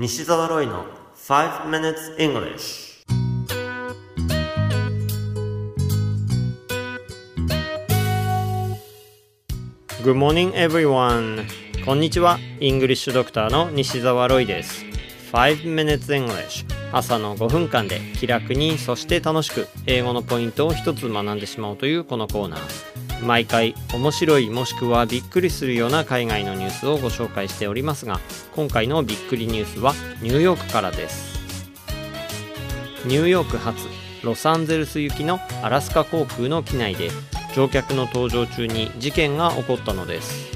西澤ロイの5 minutes English Good morning everyone. こんにちは。イングリッシュドクターの西澤ロイです。5 minutes English 朝の5分間で気楽にそして楽しく英語のポイントを一つ学んでしまおうというこのコーナー。毎回面白いもしくはびっくりするような海外のニュースをご紹介しておりますが今回のびっくりニュースはニューヨークからです。ニューヨーク発ロサンゼルス行きのアラスカ航空の機内で乗客の搭乗中に事件が起こったのです。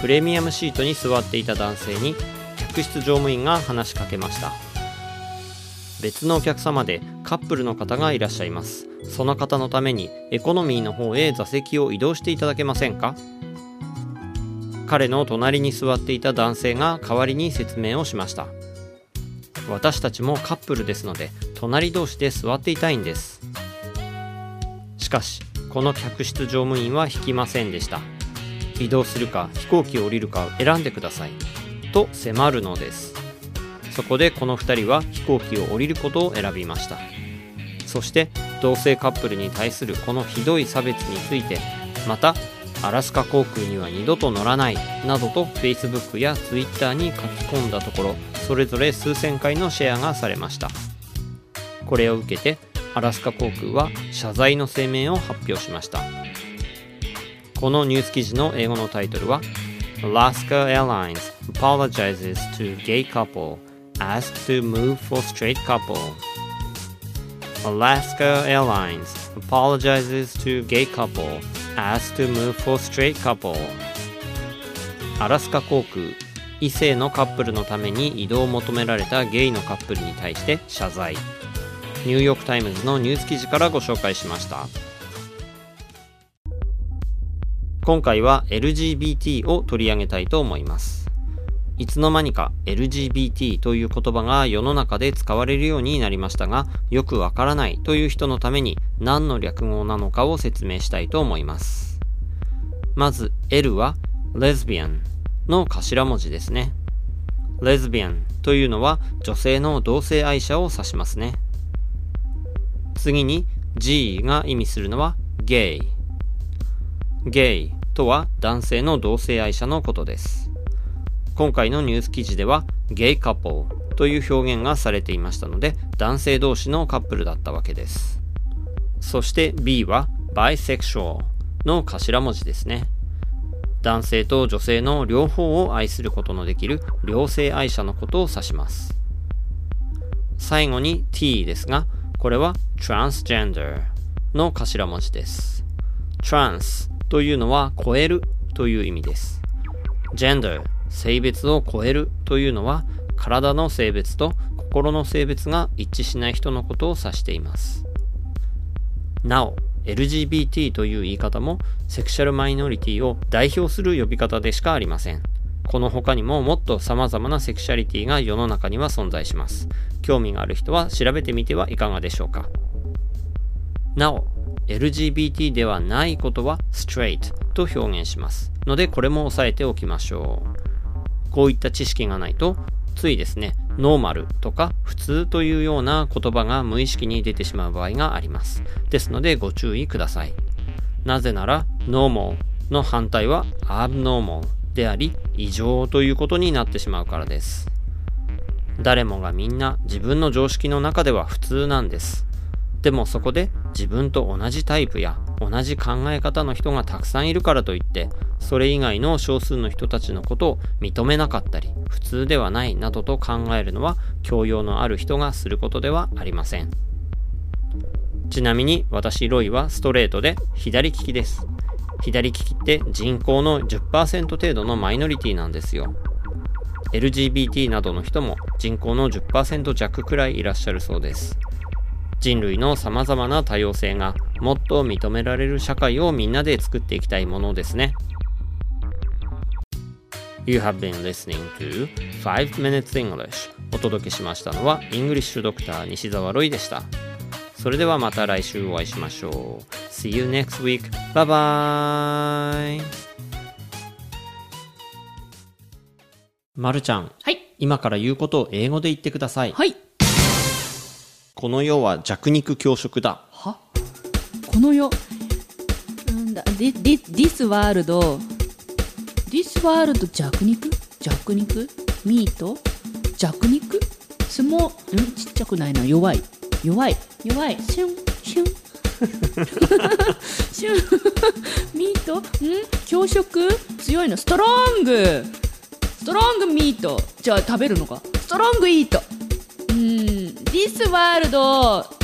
プレミアムシートに座っていた男性に客室乗務員が話しかけました。別のお客様でカップルの方がいらっしゃいます。その方のためにエコノミーの方へ座席を移動していただけませんか？彼の隣に座っていた男性が代わりに説明をしました。私たちもカップルですので隣同士で座っていたいんです。しかしこの客室乗務員は引きませんでした。移動するか飛行機を降りるか選んでください。と迫るのです。そこでこの2人は飛行機を降りることを選びました。そして同性カップルに対するこのひどい差別についてまたアラスカ航空には二度と乗らないなどと Facebook や Twitter に書き込んだところそれぞれ数千回のシェアがされました。これを受けてアラスカ航空は謝罪の声明を発表しました。このニュース記事の英語のタイトルは Alaska Airlines apologizes to gay couple asked to move for straight couple. Alaska Airlines apologizes to gay couple asked to move for straight couple. アラスカ航空異性のカップルのために移動を求められたゲイのカップルに対して謝罪。ニューヨーク・タイムズのニュース記事からご紹介しました。今回は LGBT を取り上げたいと思います。いつの間にか LGBT という言葉が世の中で使われるようになりましたが、よくわからないという人のために何の略語なのかを説明したいと思います。まず L は Lesbian の頭文字ですね。Lesbian というのは女性の同性愛者を指しますね。次に G が意味するのは Gay。Gay とは男性の同性愛者のことです。今回のニュース記事ではゲイカップルという表現がされていましたので男性同士のカップルだったわけです。そして B は bisexual の頭文字ですね。男性と女性の両方を愛することのできる両性愛者のことを指します。最後に T ですがこれは transgender の頭文字です。trans というのは超えるという意味です。gender 性別を超えるというのは体の性別と心の性別が一致しない人のことを指しています。なお LGBT という言い方もセクシャルマイノリティを代表する呼び方でしかありません。この他にももっと様々なセクシャリティが世の中には存在します。興味がある人は調べてみてはいかがでしょうか。なお LGBT ではないことは straight と表現しますのでこれも押さえておきましょう。こういった知識がないと、ついですね、ノーマルとか普通というような言葉が無意識に出てしまう場合があります。ですのでご注意ください。なぜなら、normal の反対は abnormal であり、異常ということになってしまうからです。誰もがみんな自分の常識の中では普通なんです。でもそこで自分と同じタイプや同じ考え方の人がたくさんいるからといってそれ以外の少数の人たちのことを認めなかったり普通ではないなどと考えるのは教養のある人がすることではありません。ちなみに私ロイはストレートで左利きです。左利きって人口の10%程度のマイノリティなんですよ。LGBT などの人も人口の10%弱くらいいらっしゃるそうです。人類の様々な多様性がもっと認められる社会をみんなで作っていきたいものですね。You have been listening to 5 Minutes English お届けしましたのはイングリッシュドクター西澤ロイでした。それではまた来週お会いしましょう。See you next week. Bye bye! まるちゃん。はい。今から言うことを英語で言ってください。はい。この世は弱肉強食だ。はこの世なんだ、this world this world 弱肉？弱肉？ミート？弱肉？相撲、ん？ちっちゃくないな。弱い。弱い。弱い。シュン、シュン。シュン。ミート？ん？強食？強いの。ストロングストロングミート。じゃあ食べるのか？ストロングイート。うん。This world シュン。